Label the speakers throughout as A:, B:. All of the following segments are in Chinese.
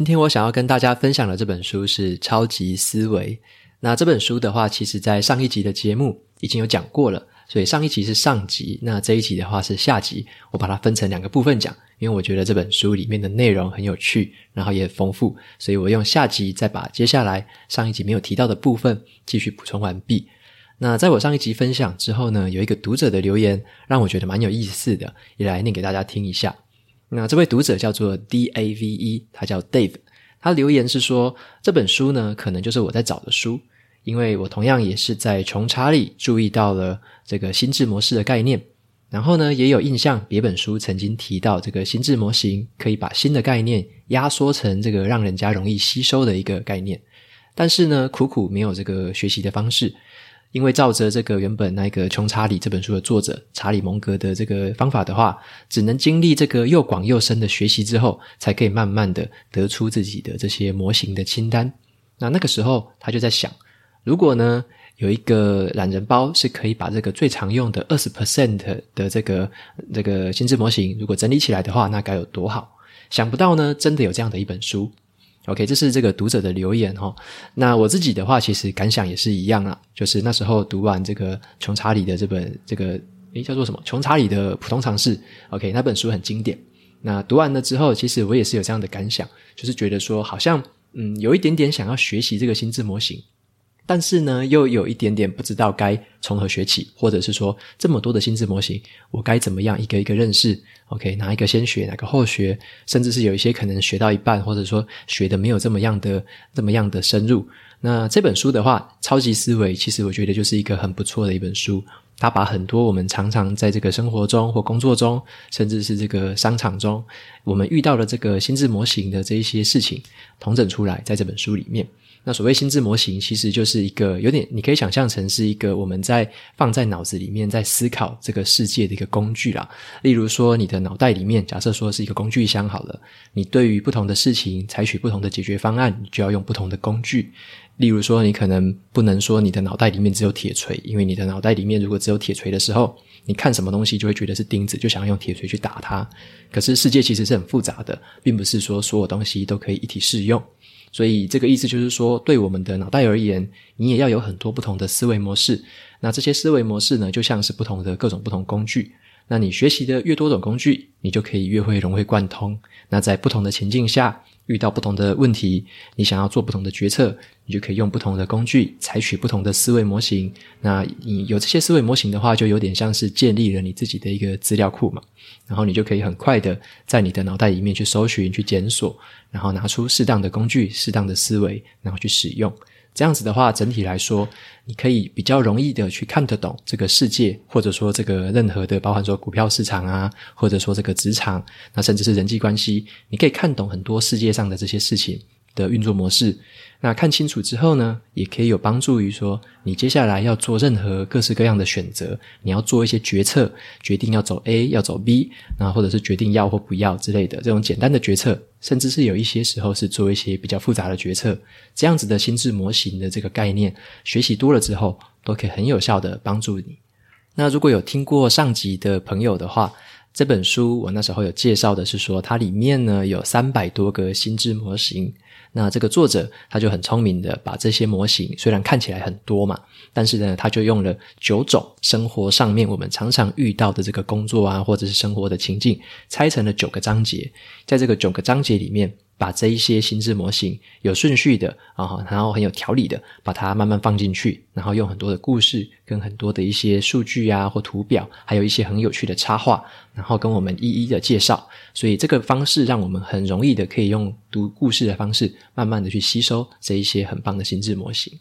A: 今天我想要跟大家分享的这本书是《超级思维》。那这本书的话，其实在上一集的节目已经有讲过了，所以上一集是上集，那这一集的话是下集。我把它分成两个部分讲，因为我觉得这本书里面的内容很有趣，然后也很丰富，所以我用下集再把接下来上一集没有提到的部分继续补充完毕。那在我上一集分享之后呢，有一个读者的留言让我觉得蛮有意思的，也来念给大家听一下。那这位读者叫做 D A V E，他叫 Dave，他留言是说，这本书呢，可能就是我在找的书，因为我同样也是在穷查理注意到了这个心智模式的概念，然后呢，也有印象别本书曾经提到这个心智模型可以把新的概念压缩成这个让人家容易吸收的一个概念，但是呢，苦苦没有这个学习的方式。因为照着这个原本那个《穷查理》这本书的作者查理蒙格的这个方法的话，只能经历这个又广又深的学习之后，才可以慢慢的得出自己的这些模型的清单。那那个时候他就在想，如果呢有一个懒人包是可以把这个最常用的二十 percent 的这个这个心智模型，如果整理起来的话，那该有多好？想不到呢，真的有这样的一本书。OK，这是这个读者的留言哈。那我自己的话，其实感想也是一样啊，就是那时候读完这个穷查理的这本这个诶叫做什么？穷查理的普通常识。OK，那本书很经典。那读完了之后，其实我也是有这样的感想，就是觉得说好像嗯有一点点想要学习这个心智模型。但是呢，又有一点点不知道该从何学起，或者是说这么多的心智模型，我该怎么样一个一个认识？OK，哪一个先学，哪个后学？甚至是有一些可能学到一半，或者说学的没有这么样的这么样的深入。那这本书的话，《超级思维》其实我觉得就是一个很不错的一本书。它把很多我们常常在这个生活中或工作中，甚至是这个商场中，我们遇到的这个心智模型的这一些事情，统整出来在这本书里面。那所谓心智模型，其实就是一个有点，你可以想象成是一个我们在放在脑子里面在思考这个世界的一个工具啦。例如说，你的脑袋里面，假设说是一个工具箱好了，你对于不同的事情采取不同的解决方案，你就要用不同的工具。例如说，你可能不能说你的脑袋里面只有铁锤，因为你的脑袋里面如果只有铁锤的时候，你看什么东西就会觉得是钉子，就想要用铁锤去打它。可是世界其实是很复杂的，并不是说所有东西都可以一体适用。所以这个意思就是说，对我们的脑袋而言，你也要有很多不同的思维模式。那这些思维模式呢，就像是不同的各种不同工具。那你学习的越多种工具，你就可以越会融会贯通。那在不同的情境下，遇到不同的问题，你想要做不同的决策，你就可以用不同的工具，采取不同的思维模型。那你有这些思维模型的话，就有点像是建立了你自己的一个资料库嘛。然后你就可以很快的在你的脑袋里面去搜寻、去检索，然后拿出适当的工具、适当的思维，然后去使用。这样子的话，整体来说，你可以比较容易的去看得懂这个世界，或者说这个任何的，包含说股票市场啊，或者说这个职场，那甚至是人际关系，你可以看懂很多世界上的这些事情的运作模式，那看清楚之后呢，也可以有帮助于说，你接下来要做任何各式各样的选择，你要做一些决策，决定要走 A 要走 B，那或者是决定要或不要之类的这种简单的决策，甚至是有一些时候是做一些比较复杂的决策，这样子的心智模型的这个概念，学习多了之后，都可以很有效的帮助你。那如果有听过上集的朋友的话，这本书我那时候有介绍的是说，它里面呢有三百多个心智模型。那这个作者他就很聪明的把这些模型，虽然看起来很多嘛，但是呢，他就用了九种生活上面我们常常遇到的这个工作啊，或者是生活的情境，拆成了九个章节，在这个九个章节里面。把这一些心智模型有顺序的啊，然后很有条理的把它慢慢放进去，然后用很多的故事跟很多的一些数据啊或图表，还有一些很有趣的插画，然后跟我们一一的介绍。所以这个方式让我们很容易的可以用读故事的方式，慢慢的去吸收这一些很棒的心智模型。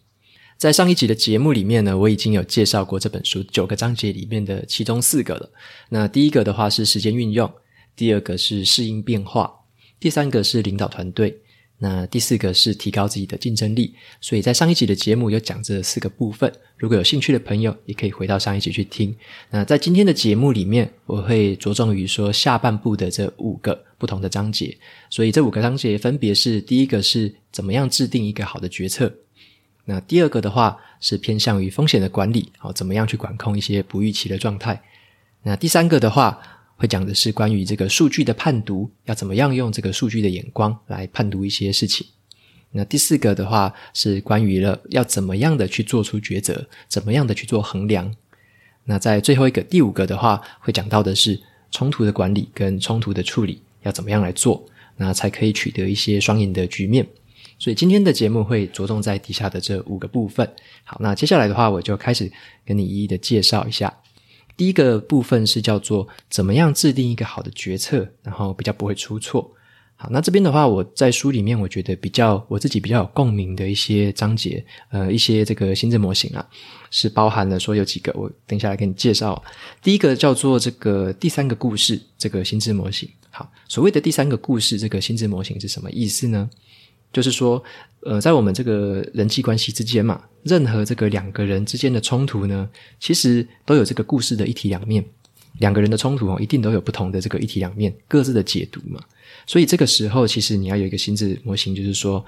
A: 在上一集的节目里面呢，我已经有介绍过这本书九个章节里面的其中四个了。那第一个的话是时间运用，第二个是适应变化。第三个是领导团队，那第四个是提高自己的竞争力，所以在上一集的节目有讲这四个部分。如果有兴趣的朋友，也可以回到上一集去听。那在今天的节目里面，我会着重于说下半部的这五个不同的章节。所以这五个章节分别是：第一个是怎么样制定一个好的决策；那第二个的话是偏向于风险的管理，好，怎么样去管控一些不预期的状态；那第三个的话。会讲的是关于这个数据的判读，要怎么样用这个数据的眼光来判读一些事情。那第四个的话是关于了要怎么样的去做出抉择，怎么样的去做衡量。那在最后一个第五个的话，会讲到的是冲突的管理跟冲突的处理要怎么样来做，那才可以取得一些双赢的局面。所以今天的节目会着重在底下的这五个部分。好，那接下来的话我就开始跟你一一的介绍一下。第一个部分是叫做怎么样制定一个好的决策，然后比较不会出错。好，那这边的话，我在书里面我觉得比较我自己比较有共鸣的一些章节，呃，一些这个心智模型啊，是包含了说有几个，我等一下来给你介绍。第一个叫做这个第三个故事，这个心智模型。好，所谓的第三个故事，这个心智模型是什么意思呢？就是说，呃，在我们这个人际关系之间嘛，任何这个两个人之间的冲突呢，其实都有这个故事的一体两面。两个人的冲突哦，一定都有不同的这个一体两面，各自的解读嘛。所以这个时候，其实你要有一个心智模型，就是说，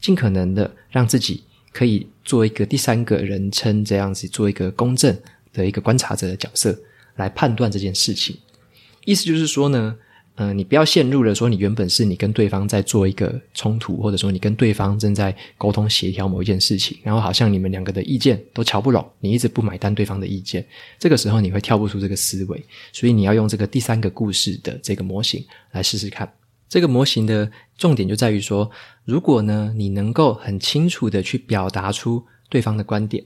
A: 尽可能的让自己可以做一个第三个人称，这样子做一个公正的一个观察者的角色来判断这件事情。意思就是说呢。嗯、你不要陷入了说你原本是你跟对方在做一个冲突，或者说你跟对方正在沟通协调某一件事情，然后好像你们两个的意见都瞧不拢，你一直不买单对方的意见，这个时候你会跳不出这个思维，所以你要用这个第三个故事的这个模型来试试看。这个模型的重点就在于说，如果呢你能够很清楚的去表达出对方的观点。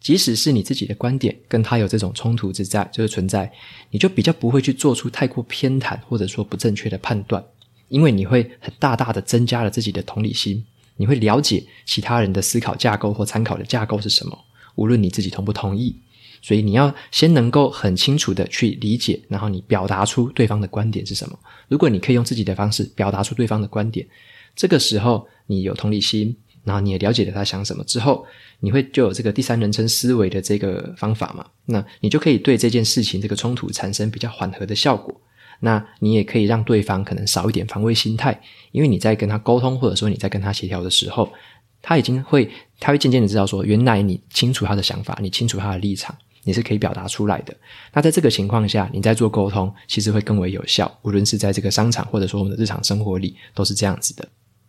A: 即使是你自己的观点跟他有这种冲突之在，就是存在，你就比较不会去做出太过偏袒或者说不正确的判断，因为你会很大大的增加了自己的同理心，你会了解其他人的思考架构或参考的架构是什么，无论你自己同不同意，所以你要先能够很清楚的去理解，然后你表达出对方的观点是什么。如果你可以用自己的方式表达出对方的观点，这个时候你有同理心。然后你也了解了他想什么之后，你会就有这个第三人称思维的这个方法嘛？那你就可以对这件事情这个冲突产生比较缓和的效果。那你也可以让对方可能少一点防卫心态，因为你在跟他沟通或者说你在跟他协调的时候，他已经会他会渐渐的知道说，原来你清楚他的想法，你清楚他的立场，你是可以表达出来的。那在这个情况下，你在做沟通其实会更为有效，无论是在这个商场或者说我们的日常生活里，都是这样子的。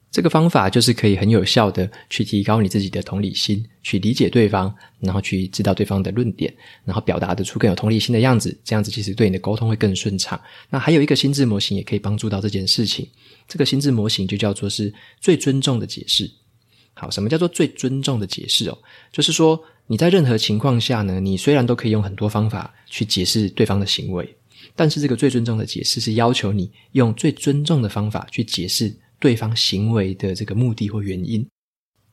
A: 这个方法就是可以很有效的去提高你自己的同理心，去理解对方，然后去知道对方的论点，然后表达得出更有同理心的样子。这样子其实对你的沟通会更顺畅。那还有一个心智模型也可以帮助到这件事情。这个心智模型就叫做是最尊重的解释。好，什么叫做最尊重的解释哦？就是说你在任何情况下呢，你虽然都可以用很多方法去解释对方的行为，但是这个最尊重的解释是要求你用最尊重的方法去解释。对方行为的这个目的或原因，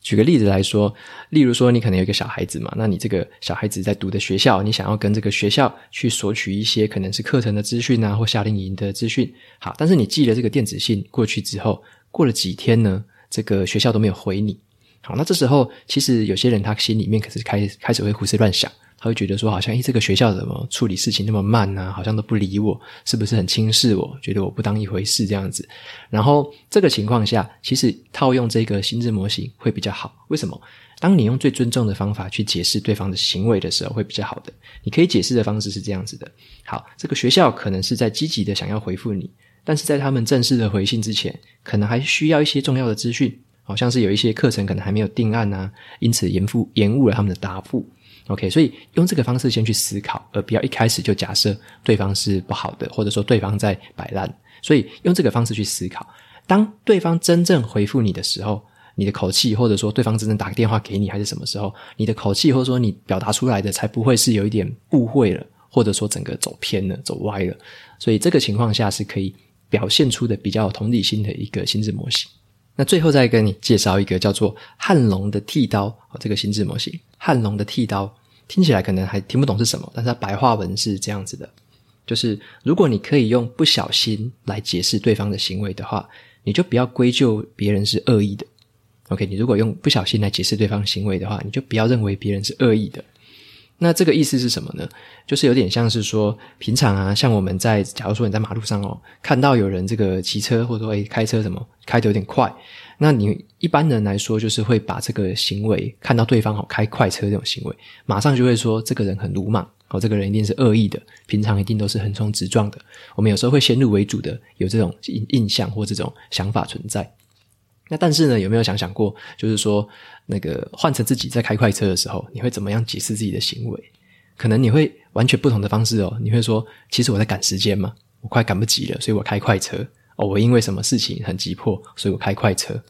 A: 举个例子来说，例如说你可能有一个小孩子嘛，那你这个小孩子在读的学校，你想要跟这个学校去索取一些可能是课程的资讯啊，或夏令营的资讯。好，但是你寄了这个电子信过去之后，过了几天呢，这个学校都没有回你。好，那这时候其实有些人他心里面可是开开始会胡思乱想。他会觉得说，好像诶，这个学校怎么处理事情那么慢呢？好像都不理我，是不是很轻视我？觉得我不当一回事这样子。然后这个情况下，其实套用这个心智模型会比较好。为什么？当你用最尊重的方法去解释对方的行为的时候，会比较好的。你可以解释的方式是这样子的：好，这个学校可能是在积极的想要回复你，但是在他们正式的回信之前，可能还需要一些重要的资讯，好像是有一些课程可能还没有定案啊，因此延复延误了他们的答复。OK，所以用这个方式先去思考，而不要一开始就假设对方是不好的，或者说对方在摆烂。所以用这个方式去思考，当对方真正回复你的时候，你的口气，或者说对方真正打个电话给你，还是什么时候，你的口气或者说你表达出来的，才不会是有一点误会了，或者说整个走偏了、走歪了。所以这个情况下是可以表现出的比较有同理心的一个心智模型。那最后再跟你介绍一个叫做汉龙的剃刀，这个心智模型。汉龙的剃刀听起来可能还听不懂是什么，但是它白话文是这样子的：就是如果你可以用不小心来解释对方的行为的话，你就不要归咎别人是恶意的。OK，你如果用不小心来解释对方行为的话，你就不要认为别人是恶意的。那这个意思是什么呢？就是有点像是说，平常啊，像我们在，假如说你在马路上哦，看到有人这个骑车或者说诶开车什么开得有点快，那你一般人来说就是会把这个行为看到对方哦开快车这种行为，马上就会说这个人很鲁莽哦，这个人一定是恶意的，平常一定都是横冲直撞的。我们有时候会先入为主的有这种印印象或这种想法存在。那但是呢，有没有想想过，就是说，那个换成自己在开快车的时候，你会怎么样解释自己的行为？可能你会完全不同的方式哦。你会说，其实我在赶时间嘛，我快赶不及了，所以我开快车。哦，我因为什么事情很急迫，所以我开快车。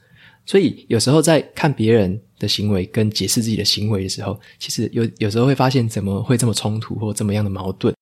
A: 所以有时候在看别人的行为跟解释自己的行为的时候，其实有有时候会发现怎么会这么冲突或这么样的矛盾。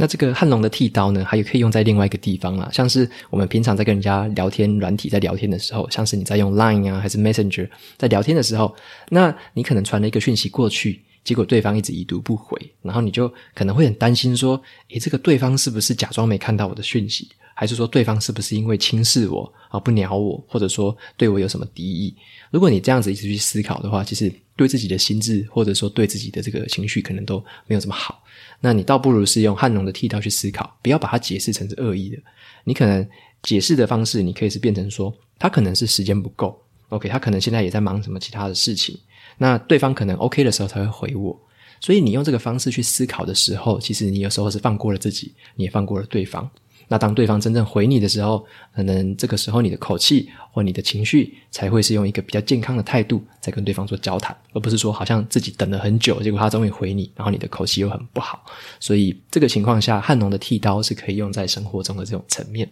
A: 那这个汉龙的剃刀呢，还有可以用在另外一个地方啦，像是我们平常在跟人家聊天软体在聊天的时候，像是你在用 Line 啊，还是 Messenger 在聊天的时候，那你可能传了一个讯息过去，结果对方一直已读不回，然后你就可能会很担心说，诶，这个对方是不是假装没看到我的讯息，还是说对方是不是因为轻视我而不鸟我，或者说对我有什么敌意？如果你这样子一直去思考的话，其实对自己的心智或者说对自己的这个情绪，可能都没有这么好。那你倒不如是用汉龙的剃刀去思考，不要把它解释成是恶意的。你可能解释的方式，你可以是变成说，他可能是时间不够，OK，他可能现在也在忙什么其他的事情。那对方可能 OK 的时候才会回我。所以你用这个方式去思考的时候，其实你有时候是放过了自己，你也放过了对方。那当对方真正回你的时候，可能这个时候你的口气或你的情绪才会是用一个比较健康的态度在跟对方做交谈，而不是说好像自己等了很久，结果他终于回你，然后你的口气又很不好。所以这个情况下，汉农的剃刀是可以用在生活中的这种层面。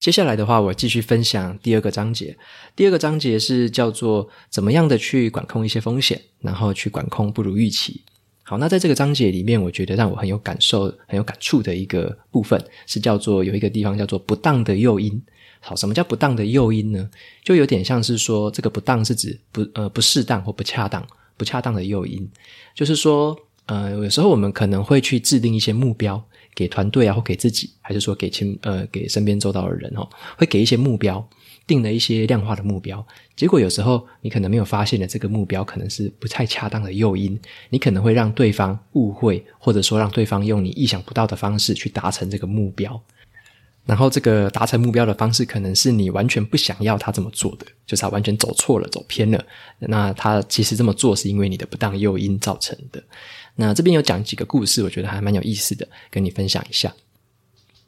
A: 接下来的话，我继续分享第二个章节。第二个章节是叫做怎么样的去管控一些风险，然后去管控不如预期。好，那在这个章节里面，我觉得让我很有感受、很有感触的一个部分是叫做有一个地方叫做不当的诱因。好，什么叫不当的诱因呢？就有点像是说，这个不当是指不呃不适当或不恰当、不恰当的诱因。就是说，呃，有时候我们可能会去制定一些目标给团队啊，或给自己，还是说给亲呃给身边周到的人哦，会给一些目标。定了一些量化的目标，结果有时候你可能没有发现的这个目标可能是不太恰当的诱因，你可能会让对方误会，或者说让对方用你意想不到的方式去达成这个目标。然后这个达成目标的方式可能是你完全不想要他这么做的，就是他完全走错了、走偏了。那他其实这么做是因为你的不当诱因造成的。那这边有讲几个故事，我觉得还蛮有意思的，跟你分享一下。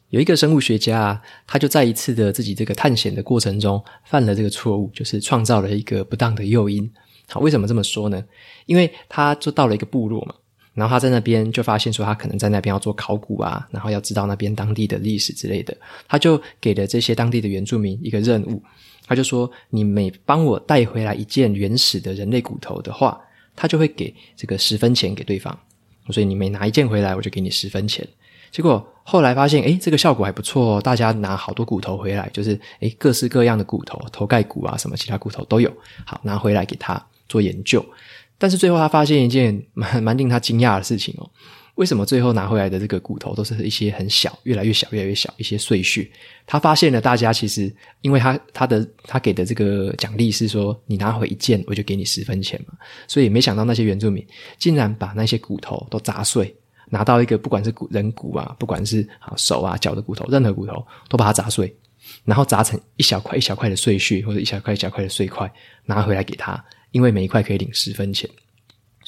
A: 有一个生物学家，他就在一次的自己这个探险的过程中犯了这个错误，就是创造了一个不当的诱因。好，为什么这么说呢？因为他就到了一个部落嘛，然后他在那边就发现说，他可能在那边要做考古啊，然后要知道那边当地的历史之类的，他就给了这些当地的原住民一个任务，他就说：“你每帮我带回来一件原始的人类骨头的话，他就会给这个十分钱给对方。所以你每拿一件回来，我就给你十分钱。”结果后来发现，诶，这个效果还不错哦。大家拿好多骨头回来，就是诶，各式各样的骨头，头盖骨啊，什么其他骨头都有。好，拿回来给他做研究。但是最后他发现一件蛮蛮令他惊讶的事情哦。为什么最后拿回来的这个骨头都是一些很小，越来越小，越来越小，一些碎屑？他发现了，大家其实因为他他的他给的这个奖励是说，你拿回一件，我就给你十分钱嘛。所以没想到那些原住民竟然把那些骨头都砸碎。拿到一个不管是骨人骨啊，不管是啊手啊脚的骨头，任何骨头都把它砸碎，然后砸成一小块一小块的碎屑，或者一小块一小块的碎块，拿回来给他，因为每一块可以领十分钱。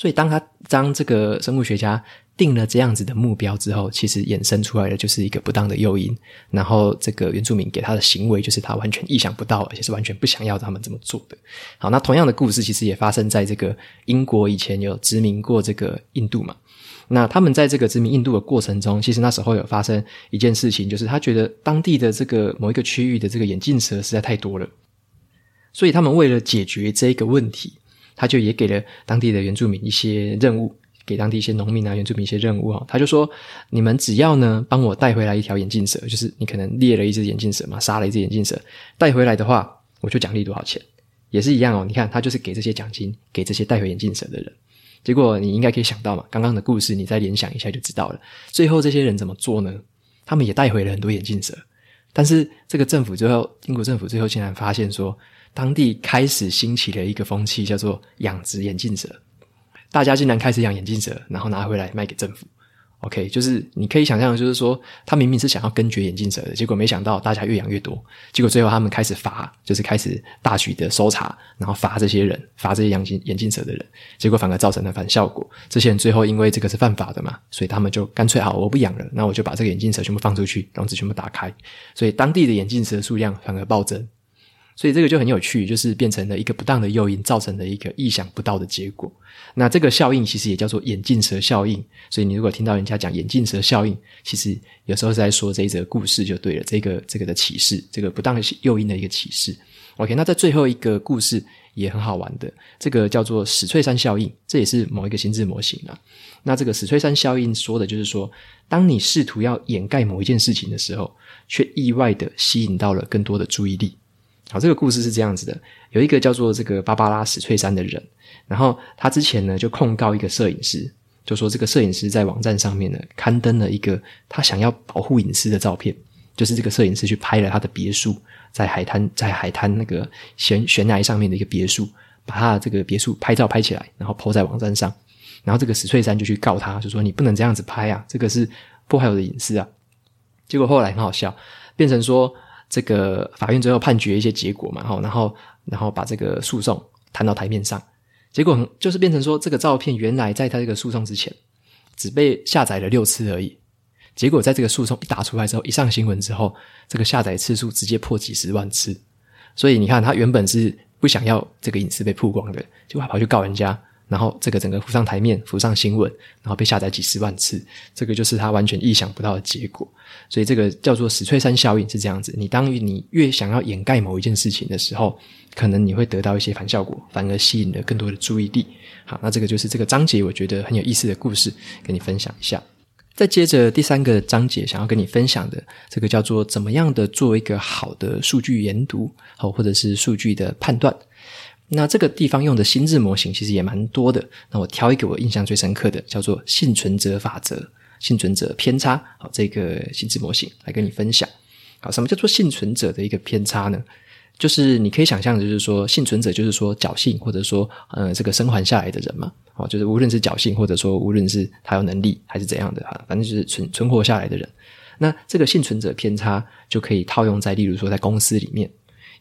A: 所以当他当这个生物学家定了这样子的目标之后，其实衍生出来的就是一个不当的诱因，然后这个原住民给他的行为就是他完全意想不到，而且是完全不想要他们这么做的。好，那同样的故事其实也发生在这个英国以前有殖民过这个印度嘛。那他们在这个殖民印度的过程中，其实那时候有发生一件事情，就是他觉得当地的这个某一个区域的这个眼镜蛇实在太多了，所以他们为了解决这个问题，他就也给了当地的原住民一些任务，给当地一些农民啊、原住民一些任务啊。他就说：“你们只要呢帮我带回来一条眼镜蛇，就是你可能猎了一只眼镜蛇嘛，杀了一只眼镜蛇，带回来的话，我就奖励多少钱，也是一样哦。你看，他就是给这些奖金给这些带回眼镜蛇的人。”结果你应该可以想到嘛，刚刚的故事你再联想一下就知道了。最后这些人怎么做呢？他们也带回了很多眼镜蛇，但是这个政府最后，英国政府最后竟然发现说，当地开始兴起了一个风气，叫做养殖眼镜蛇，大家竟然开始养眼镜蛇，然后拿回来卖给政府。OK，就是你可以想象，就是说他明明是想要根绝眼镜蛇的，结果没想到大家越养越多，结果最后他们开始罚，就是开始大举的搜查，然后罚这些人，罚这些养眼眼镜蛇的人，结果反而造成了反效果。这些人最后因为这个是犯法的嘛，所以他们就干脆好，我不养了，那我就把这个眼镜蛇全部放出去，笼子全部打开，所以当地的眼镜蛇数量反而暴增。所以这个就很有趣，就是变成了一个不当的诱因，造成了一个意想不到的结果。那这个效应其实也叫做眼镜蛇效应。所以你如果听到人家讲眼镜蛇效应，其实有时候在说这一则故事就对了。这个这个的启示，这个不当的诱因的一个启示。OK，那在最后一个故事也很好玩的，这个叫做史翠珊效应，这也是某一个心智模型啊。那这个史翠珊效应说的就是说，当你试图要掩盖某一件事情的时候，却意外的吸引到了更多的注意力。好，这个故事是这样子的：有一个叫做这个芭芭拉·史翠珊的人，然后他之前呢就控告一个摄影师，就说这个摄影师在网站上面呢刊登了一个他想要保护隐私的照片，就是这个摄影师去拍了他的别墅，在海滩，在海滩那个悬悬崖上面的一个别墅，把他的这个别墅拍照拍起来，然后 po 在网站上，然后这个史翠珊就去告他，就说你不能这样子拍啊，这个是破坏我的隐私啊。结果后来很好笑，变成说。这个法院最后判决一些结果嘛，然后然后把这个诉讼摊到台面上，结果就是变成说，这个照片原来在他这个诉讼之前只被下载了六次而已，结果在这个诉讼一打出来之后，一上新闻之后，这个下载次数直接破几十万次，所以你看他原本是不想要这个隐私被曝光的，结果还跑去告人家。然后这个整个浮上台面，浮上新闻，然后被下载几十万次，这个就是他完全意想不到的结果。所以这个叫做史翠珊效应是这样子：你当你越想要掩盖某一件事情的时候，可能你会得到一些反效果，反而吸引了更多的注意力。好，那这个就是这个章节我觉得很有意思的故事，跟你分享一下。再接着第三个章节想要跟你分享的，这个叫做怎么样的做一个好的数据研读，好，或者是数据的判断。那这个地方用的心智模型其实也蛮多的。那我挑一个我印象最深刻的，叫做幸存者法则、幸存者偏差。好，这个心智模型来跟你分享。好，什么叫做幸存者的一个偏差呢？就是你可以想象，就是说幸存者就是说侥幸或者说呃这个生还下来的人嘛。好，就是无论是侥幸或者说无论是他有能力还是怎样的哈，反正就是存存活下来的人。那这个幸存者偏差就可以套用在，例如说在公司里面。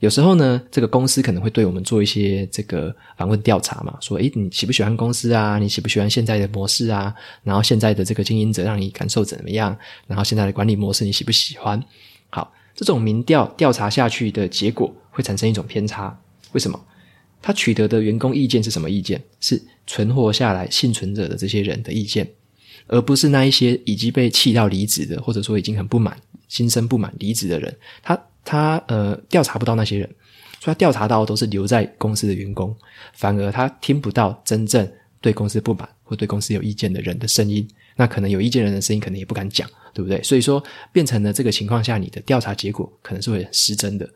A: 有时候呢，这个公司可能会对我们做一些这个访问调查嘛，说，诶，你喜不喜欢公司啊？你喜不喜欢现在的模式啊？然后现在的这个经营者让你感受怎么样？然后现在的管理模式你喜不喜欢？好，这种民调调查下去的结果会产生一种偏差。为什么？他取得的员工意见是什么意见？是存活下来幸存者的这些人的意见，而不是那一些已经被气到离职的，或者说已经很不满、心生不满离职的人。他。他呃调查不到那些人，所以他调查到都是留在公司的员工，反而他听不到真正对公司不满或对公司有意见的人的声音。那可能有意见人的声音，可能也不敢讲，对不对？所以说变成了这个情况下，你的调查结果可能是会失真的。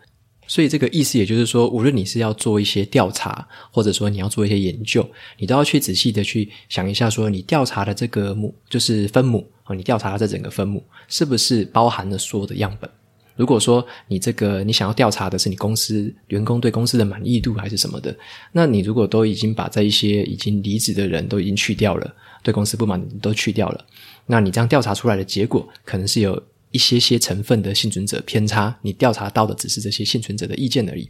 A: 所以这个意思也就是说，无论你是要做一些调查，或者说你要做一些研究，你都要去仔细的去想一下，说你调查的这个母就是分母啊，你调查的这整个分母是不是包含了所有的样本？如果说你这个你想要调查的是你公司员工对公司的满意度还是什么的，那你如果都已经把这一些已经离职的人都已经去掉了，对公司不满都去掉了，那你这样调查出来的结果可能是有一些些成分的幸存者偏差，你调查到的只是这些幸存者的意见而已。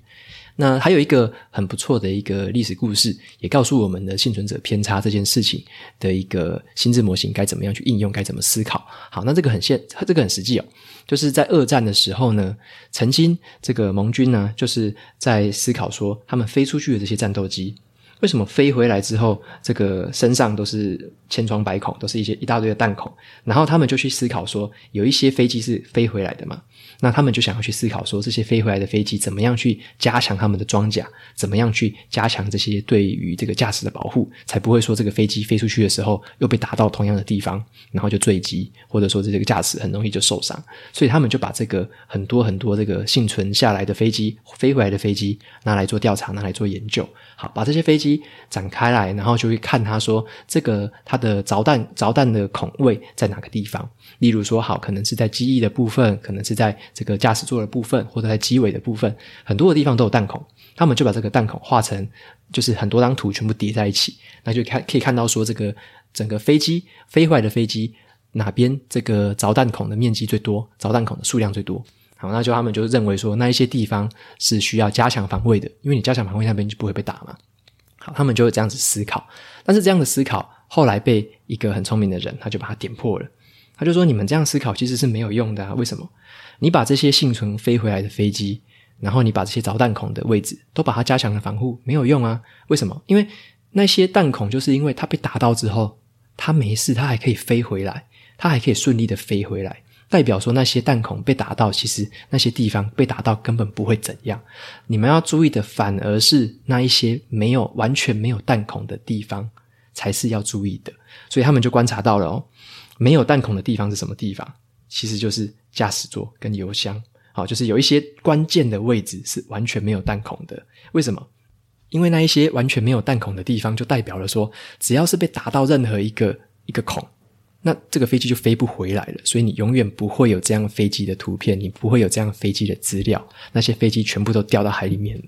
A: 那还有一个很不错的一个历史故事，也告诉我们的幸存者偏差这件事情的一个心智模型该怎么样去应用，该怎么思考。好，那这个很现，这个很实际哦。就是在二战的时候呢，曾经这个盟军呢，就是在思考说，他们飞出去的这些战斗机。为什么飞回来之后，这个身上都是千疮百孔，都是一些一大堆的弹孔？然后他们就去思考说，有一些飞机是飞回来的嘛？那他们就想要去思考说，这些飞回来的飞机怎么样去加强他们的装甲？怎么样去加强这些对于这个驾驶的保护？才不会说这个飞机飞出去的时候又被打到同样的地方，然后就坠机，或者说这个驾驶很容易就受伤。所以他们就把这个很多很多这个幸存下来的飞机飞回来的飞机拿来做调查，拿来做研究。好，把这些飞机。机展开来，然后就会看它说这个它的着弹着弹的孔位在哪个地方。例如说，好，可能是在机翼的部分，可能是在这个驾驶座的部分，或者在机尾的部分，很多的地方都有弹孔。他们就把这个弹孔画成，就是很多张图全部叠在一起，那就看可以看到说这个整个飞机飞回来的飞机哪边这个着弹孔的面积最多，着弹孔的数量最多。好，那就他们就认为说，那一些地方是需要加强防卫的，因为你加强防卫那边就不会被打嘛。他们就会这样子思考，但是这样的思考后来被一个很聪明的人，他就把它点破了。他就说：“你们这样思考其实是没有用的啊！为什么？你把这些幸存飞回来的飞机，然后你把这些着弹孔的位置都把它加强了防护，没有用啊？为什么？因为那些弹孔就是因为它被打到之后，它没事，它还可以飞回来，它还可以顺利的飞回来。”代表说那些弹孔被打到，其实那些地方被打到根本不会怎样。你们要注意的反而是那一些没有完全没有弹孔的地方才是要注意的。所以他们就观察到了哦，没有弹孔的地方是什么地方？其实就是驾驶座跟油箱。好，就是有一些关键的位置是完全没有弹孔的。为什么？因为那一些完全没有弹孔的地方，就代表了说，只要是被打到任何一个一个孔。那这个飞机就飞不回来了，所以你永远不会有这样飞机的图片，你不会有这样飞机的资料，那些飞机全部都掉到海里面。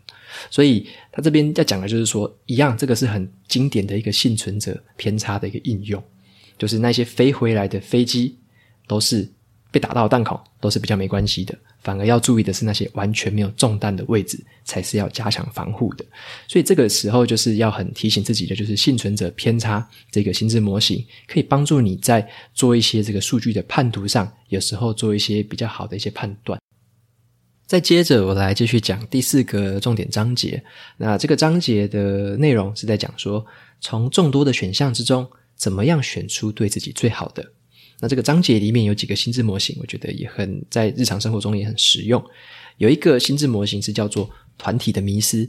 A: 所以他这边要讲的就是说，一样，这个是很经典的一个幸存者偏差的一个应用，就是那些飞回来的飞机都是被打到弹孔，都是比较没关系的。反而要注意的是那些完全没有中弹的位置，才是要加强防护的。所以这个时候就是要很提醒自己的，就是幸存者偏差这个心智模型，可以帮助你在做一些这个数据的判读上，有时候做一些比较好的一些判断。再接着我来继续讲第四个重点章节。那这个章节的内容是在讲说，从众多的选项之中，怎么样选出对自己最好的。那这个章节里面有几个心智模型，我觉得也很在日常生活中也很实用。有一个心智模型是叫做团体的迷失。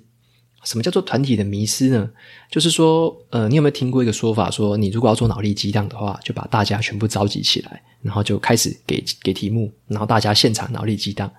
A: 什么叫做团体的迷失呢？就是说，呃，你有没有听过一个说法，说你如果要做脑力激荡的话，就把大家全部召集起来，然后就开始给给题目，然后大家现场脑力激荡。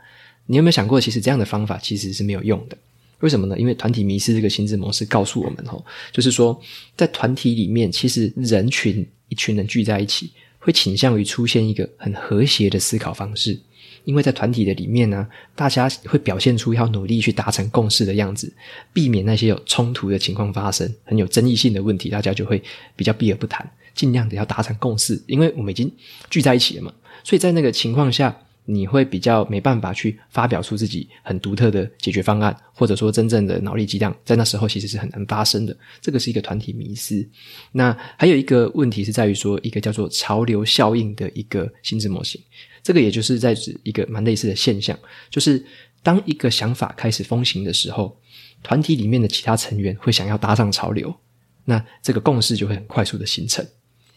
A: 你有没有想过，其实这样的方法其实是没有用的？为什么呢？因为团体迷失这个心智模式告诉我们，吼，就是说，在团体里面，其实人群一群人聚在一起。会倾向于出现一个很和谐的思考方式，因为在团体的里面呢，大家会表现出要努力去达成共识的样子，避免那些有冲突的情况发生，很有争议性的问题，大家就会比较避而不谈，尽量的要达成共识，因为我们已经聚在一起了嘛，所以在那个情况下。你会比较没办法去发表出自己很独特的解决方案，或者说真正的脑力激荡，在那时候其实是很难发生的。这个是一个团体迷思。那还有一个问题是在于说，一个叫做潮流效应的一个心智模型。这个也就是在指一个蛮类似的现象，就是当一个想法开始风行的时候，团体里面的其他成员会想要搭上潮流，那这个共识就会很快速的形成。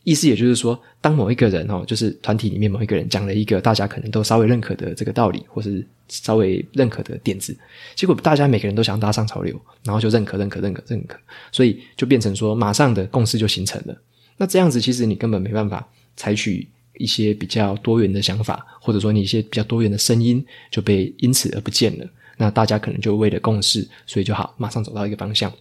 A: 意思也就是说，当某一个人哦，就是团体里面某一个人讲了一个大家可能都稍微认可的这个道理，或是稍微认可的点子，结果大家每个人都想搭上潮流，然后就认可、认可、认可、认可，所以就变成说，马上的共识就形成了。那这样子，其实你根本没办法采取一些比较多元的想法，或者说你一些比较多元的声音就被因此而不见了。那大家可能就为了共识，所以就好马上走到一个方向。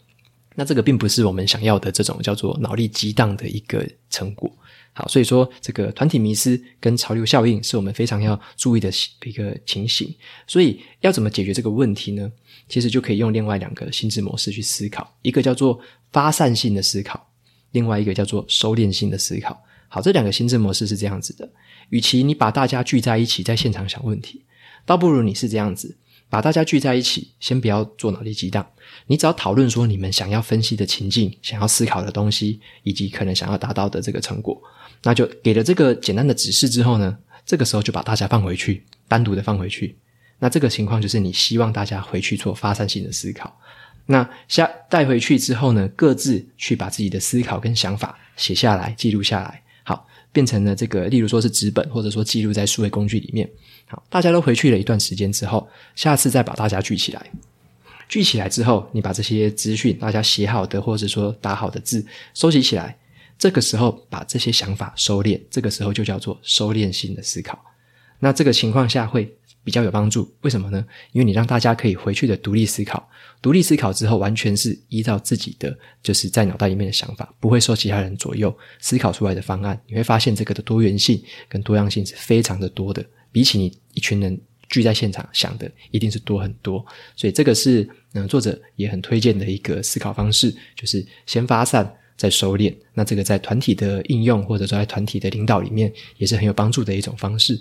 A: 那这个并不是我们想要的这种叫做脑力激荡的一个成果。好，所以说这个团体迷失跟潮流效应是我们非常要注意的一个情形。所以要怎么解决这个问题呢？其实就可以用另外两个心智模式去思考，一个叫做发散性的思考，另外一个叫做收敛性的思考。好，这两个心智模式是这样子的：与其你把大家聚在一起在现场想问题，倒不如你是这样子。把大家聚在一起，先不要做脑力激荡，你只要讨论说你们想要分析的情境、想要思考的东西，以及可能想要达到的这个成果，那就给了这个简单的指示之后呢，这个时候就把大家放回去，单独的放回去。那这个情况就是你希望大家回去做发散性的思考。那下带回去之后呢，各自去把自己的思考跟想法写下来，记录下来。好变成了这个，例如说是纸本，或者说记录在数位工具里面。好，大家都回去了一段时间之后，下次再把大家聚起来。聚起来之后，你把这些资讯，大家写好的或者说打好的字收集起来。这个时候把这些想法收敛，这个时候就叫做收敛性的思考。那这个情况下会比较有帮助。为什么呢？因为你让大家可以回去的独立思考，独立思考之后，完全是依照自己的就是在脑袋里面的想法，不会受其他人左右思考出来的方案。你会发现这个的多元性跟多样性是非常的多的，比起你一群人聚在现场想的，一定是多很多。所以这个是嗯，作者也很推荐的一个思考方式，就是先发散。在收敛，那这个在团体的应用或者说在团体的领导里面也是很有帮助的一种方式。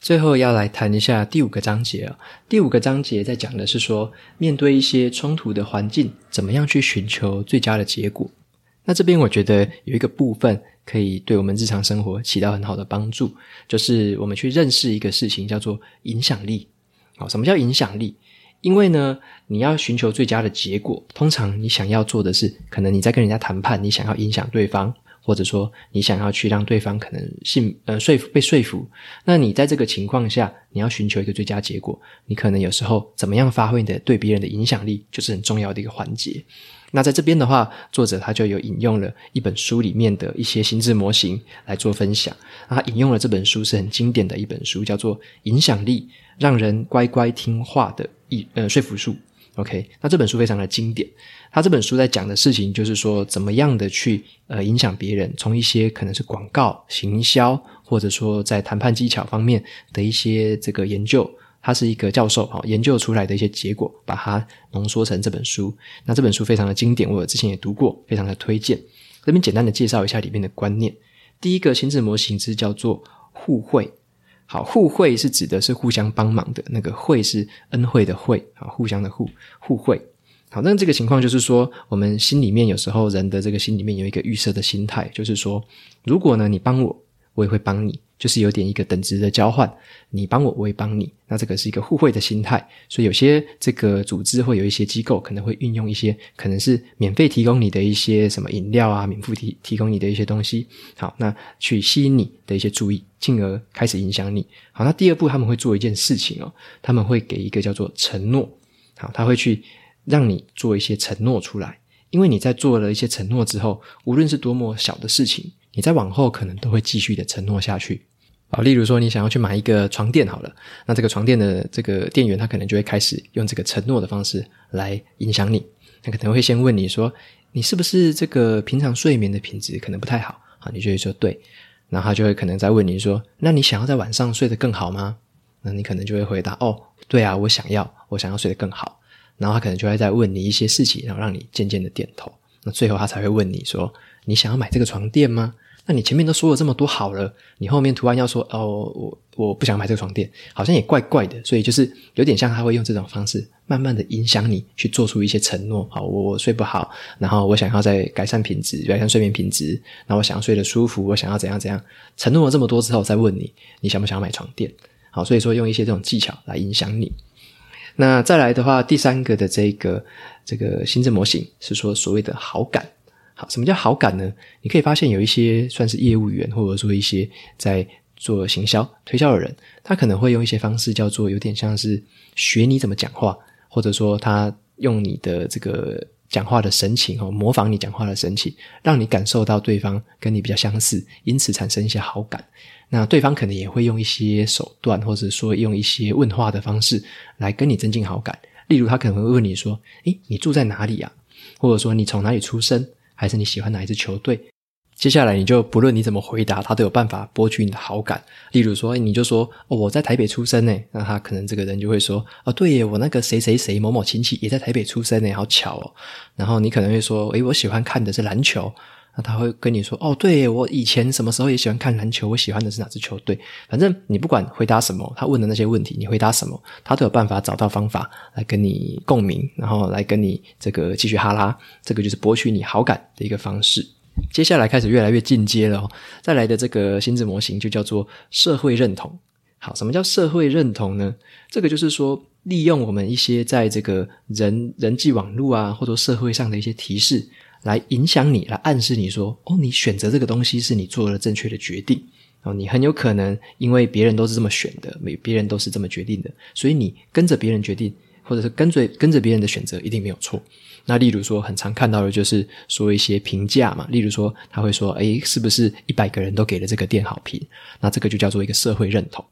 A: 最后要来谈一下第五个章节啊，第五个章节在讲的是说，面对一些冲突的环境，怎么样去寻求最佳的结果。那这边我觉得有一个部分可以对我们日常生活起到很好的帮助，就是我们去认识一个事情，叫做影响力。好，什么叫影响力？因为呢，你要寻求最佳的结果，通常你想要做的是，可能你在跟人家谈判，你想要影响对方，或者说你想要去让对方可能信呃说服被说服。那你在这个情况下，你要寻求一个最佳结果，你可能有时候怎么样发挥你的对别人的影响力，就是很重要的一个环节。那在这边的话，作者他就有引用了一本书里面的一些心智模型来做分享。他引用了这本书是很经典的一本书，叫做《影响力：让人乖乖听话的一呃说服术》。OK，那这本书非常的经典。他这本书在讲的事情就是说，怎么样的去呃影响别人，从一些可能是广告、行销，或者说在谈判技巧方面的一些这个研究。他是一个教授，研究出来的一些结果，把它浓缩成这本书。那这本书非常的经典，我之前也读过，非常的推荐。这边简单的介绍一下里面的观念。第一个心智模型是叫做互惠。好，互惠是指的是互相帮忙的，那个惠是恩惠的惠，啊，互相的互，互惠。好，那这个情况就是说，我们心里面有时候人的这个心里面有一个预设的心态，就是说，如果呢你帮我，我也会帮你。就是有点一个等值的交换，你帮我，我也帮你，那这个是一个互惠的心态。所以有些这个组织会有一些机构可能会运用一些可能是免费提供你的一些什么饮料啊，免费提提供你的一些东西，好，那去吸引你的一些注意，进而开始影响你。好，那第二步他们会做一件事情哦，他们会给一个叫做承诺，好，他会去让你做一些承诺出来，因为你在做了一些承诺之后，无论是多么小的事情，你在往后可能都会继续的承诺下去。好，例如说你想要去买一个床垫好了，那这个床垫的这个店员他可能就会开始用这个承诺的方式来影响你。他可能会先问你说，你是不是这个平常睡眠的品质可能不太好？啊，你就会说对。然后他就会可能再问你说，那你想要在晚上睡得更好吗？那你可能就会回答，哦，对啊，我想要，我想要睡得更好。然后他可能就会再问你一些事情，然后让你渐渐的点头。那最后他才会问你说，你想要买这个床垫吗？那你前面都说了这么多好了，你后面突然要说哦，我我不想买这个床垫，好像也怪怪的，所以就是有点像他会用这种方式，慢慢的影响你去做出一些承诺。好，我我睡不好，然后我想要再改善品质，改善睡眠品质，然后我想要睡得舒服，我想要怎样怎样，承诺了这么多之后再问你，你想不想要买床垫？好，所以说用一些这种技巧来影响你。那再来的话，第三个的这个这个心智模型是说所谓的好感。什么叫好感呢？你可以发现有一些算是业务员，或者说一些在做行销推销的人，他可能会用一些方式，叫做有点像是学你怎么讲话，或者说他用你的这个讲话的神情哦，模仿你讲话的神情，让你感受到对方跟你比较相似，因此产生一些好感。那对方可能也会用一些手段，或者说用一些问话的方式来跟你增进好感。例如，他可能会问你说：“诶，你住在哪里呀？”或者说：“你从哪里出生？”还是你喜欢哪一支球队？接下来你就不论你怎么回答，他都有办法博取你的好感。例如说，你就说：“，我在台北出生呢。”那他可能这个人就会说：“哦，对耶，我那个谁谁谁某某亲戚也在台北出生呢，好巧哦。”然后你可能会说：“诶，我喜欢看的是篮球。”那他会跟你说：“哦，对，我以前什么时候也喜欢看篮球，我喜欢的是哪支球队。”反正你不管回答什么，他问的那些问题，你回答什么，他都有办法找到方法来跟你共鸣，然后来跟你这个继续哈拉。这个就是博取你好感的一个方式。接下来开始越来越进阶了哦，再来的这个心智模型就叫做社会认同。好，什么叫社会认同呢？这个就是说，利用我们一些在这个人人际网络啊，或者社会上的一些提示。来影响你，来暗示你说：“哦，你选择这个东西是你做了正确的决定。哦，你很有可能因为别人都是这么选的，每别人都是这么决定的，所以你跟着别人决定，或者是跟随跟着别人的选择，一定没有错。那例如说，很常看到的就是说一些评价嘛，例如说他会说：‘诶，是不是一百个人都给了这个店好评？’那这个就叫做一个社会认同。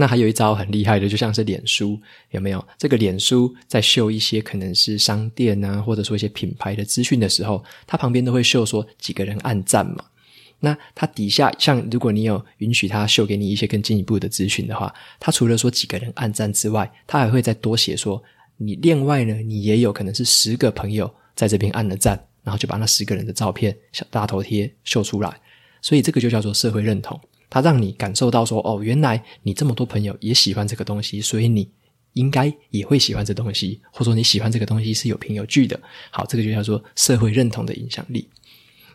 A: 那还有一招很厉害的，就像是脸书，有没有？这个脸书在秀一些可能是商店啊，或者说一些品牌的资讯的时候，它旁边都会秀说几个人按赞嘛。那它底下，像如果你有允许它秀给你一些更进一步的资讯的话，它除了说几个人按赞之外，它还会再多写说，你另外呢，你也有可能是十个朋友在这边按了赞，然后就把那十个人的照片小大头贴秀出来，所以这个就叫做社会认同。它让你感受到说，哦，原来你这么多朋友也喜欢这个东西，所以你应该也会喜欢这东西，或者说你喜欢这个东西是有凭有据的。好，这个就叫做社会认同的影响力。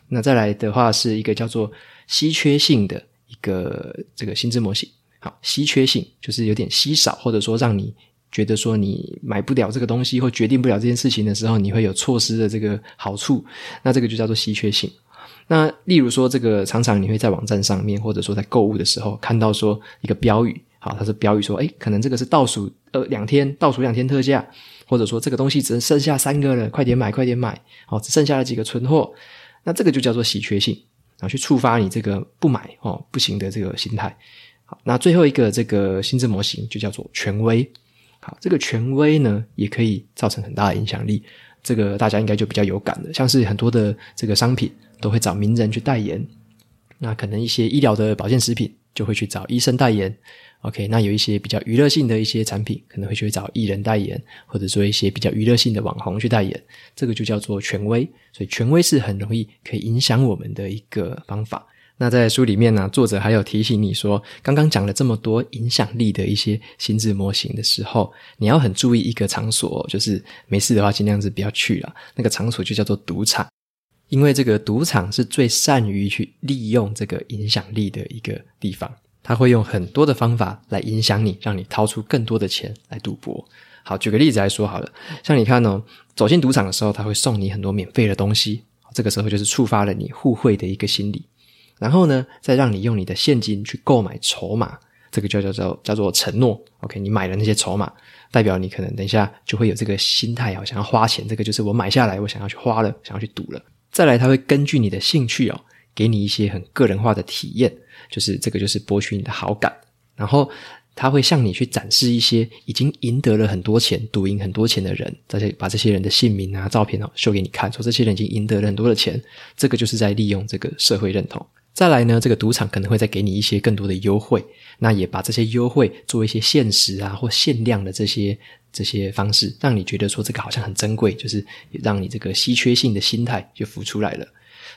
A: 那再来的话是一个叫做稀缺性的一个这个心智模型。好，稀缺性就是有点稀少，或者说让你觉得说你买不了这个东西或决定不了这件事情的时候，你会有错失的这个好处。那这个就叫做稀缺性。那例如说，这个常常你会在网站上面，或者说在购物的时候，看到说一个标语，好，它是标语说，诶，可能这个是倒数呃两天，倒数两天特价，或者说这个东西只剩下三个了，快点买，快点买，好，只剩下了几个存货，那这个就叫做稀缺性，然后去触发你这个不买哦不行的这个心态。好，那最后一个这个心智模型就叫做权威，好，这个权威呢也可以造成很大的影响力，这个大家应该就比较有感了，像是很多的这个商品。都会找名人去代言，那可能一些医疗的保健食品就会去找医生代言。OK，那有一些比较娱乐性的一些产品，可能会去找艺人代言，或者说一些比较娱乐性的网红去代言。这个就叫做权威，所以权威是很容易可以影响我们的一个方法。那在书里面呢，作者还有提醒你说，刚刚讲了这么多影响力的一些心智模型的时候，你要很注意一个场所，就是没事的话尽量是不要去了。那个场所就叫做赌场。因为这个赌场是最善于去利用这个影响力的一个地方，他会用很多的方法来影响你，让你掏出更多的钱来赌博。好，举个例子来说好了，像你看哦，走进赌场的时候，他会送你很多免费的东西，这个时候就是触发了你互惠的一个心理。然后呢，再让你用你的现金去购买筹码，这个就叫做叫做承诺。OK，你买了那些筹码，代表你可能等一下就会有这个心态哦，想要花钱。这个就是我买下来，我想要去花了，想要去赌了。再来，他会根据你的兴趣哦，给你一些很个人化的体验，就是这个就是博取你的好感。然后他会向你去展示一些已经赢得了很多钱、赌赢很多钱的人，再把这些人的姓名啊、照片哦秀给你看，说这些人已经赢得了很多的钱。这个就是在利用这个社会认同。再来呢，这个赌场可能会再给你一些更多的优惠，那也把这些优惠做一些限时啊或限量的这些。这些方式让你觉得说这个好像很珍贵，就是让你这个稀缺性的心态就浮出来了。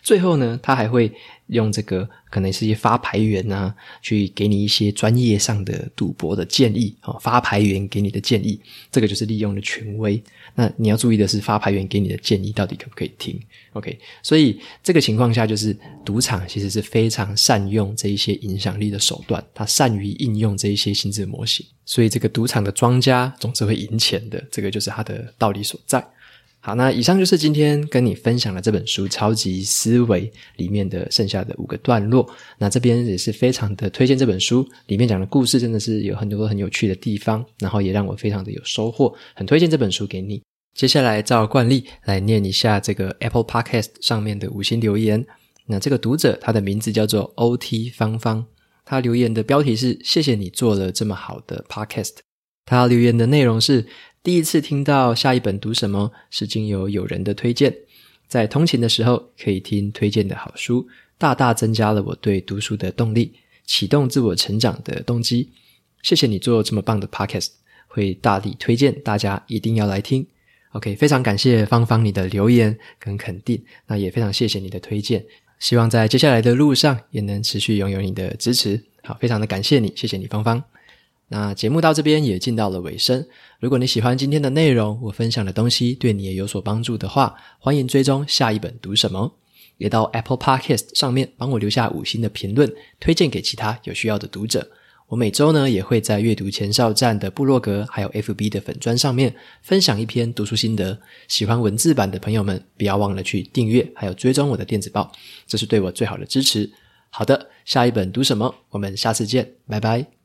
A: 最后呢，他还会用这个可能是一些发牌员啊，去给你一些专业上的赌博的建议。哦，发牌员给你的建议，这个就是利用了权威。那你要注意的是，发牌员给你的建议到底可不可以听？OK，所以这个情况下，就是赌场其实是非常善用这一些影响力的手段，他善于应用这一些心智模型。所以这个赌场的庄家总是会赢钱的，这个就是他的道理所在。好，那以上就是今天跟你分享的这本书《超级思维》里面的剩下的五个段落。那这边也是非常的推荐这本书，里面讲的故事真的是有很多很有趣的地方，然后也让我非常的有收获，很推荐这本书给你。接下来照惯例来念一下这个 Apple Podcast 上面的五星留言。那这个读者他的名字叫做 OT 芳芳，他留言的标题是“谢谢你做了这么好的 Podcast”。他留言的内容是。第一次听到下一本读什么是经由友人的推荐，在通勤的时候可以听推荐的好书，大大增加了我对读书的动力，启动自我成长的动机。谢谢你做这么棒的 podcast，会大力推荐大家一定要来听。OK，非常感谢芳芳你的留言跟肯定，那也非常谢谢你的推荐，希望在接下来的路上也能持续拥有你的支持。好，非常的感谢你，谢谢你芳芳。那节目到这边也进到了尾声。如果你喜欢今天的内容，我分享的东西对你也有所帮助的话，欢迎追踪下一本读什么，也到 Apple Podcast 上面帮我留下五星的评论，推荐给其他有需要的读者。我每周呢也会在阅读前哨站的部落格，还有 FB 的粉砖上面分享一篇读书心得。喜欢文字版的朋友们，不要忘了去订阅，还有追踪我的电子报，这是对我最好的支持。好的，下一本读什么？我们下次见，拜拜。